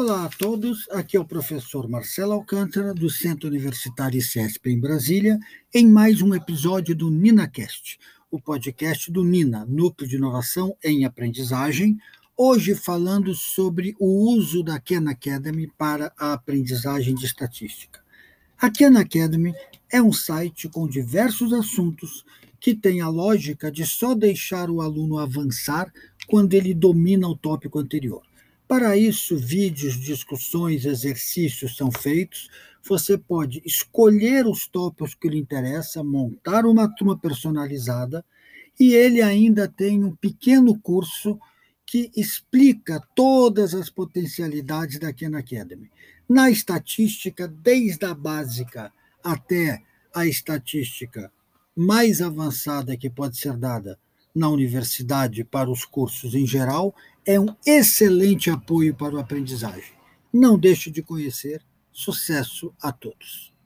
Olá a todos, aqui é o professor Marcelo Alcântara, do Centro Universitário CESP em Brasília, em mais um episódio do NinaCast, o podcast do NINA, Núcleo de Inovação em Aprendizagem, hoje falando sobre o uso da Khan Academy para a aprendizagem de estatística. A Khan Academy é um site com diversos assuntos que tem a lógica de só deixar o aluno avançar quando ele domina o tópico anterior. Para isso, vídeos, discussões, exercícios são feitos. Você pode escolher os tópicos que lhe interessam, montar uma turma personalizada e ele ainda tem um pequeno curso que explica todas as potencialidades da Khan Academy. Na estatística, desde a básica até a estatística mais avançada que pode ser dada na universidade para os cursos em geral, é um excelente apoio para a aprendizagem. Não deixe de conhecer. Sucesso a todos.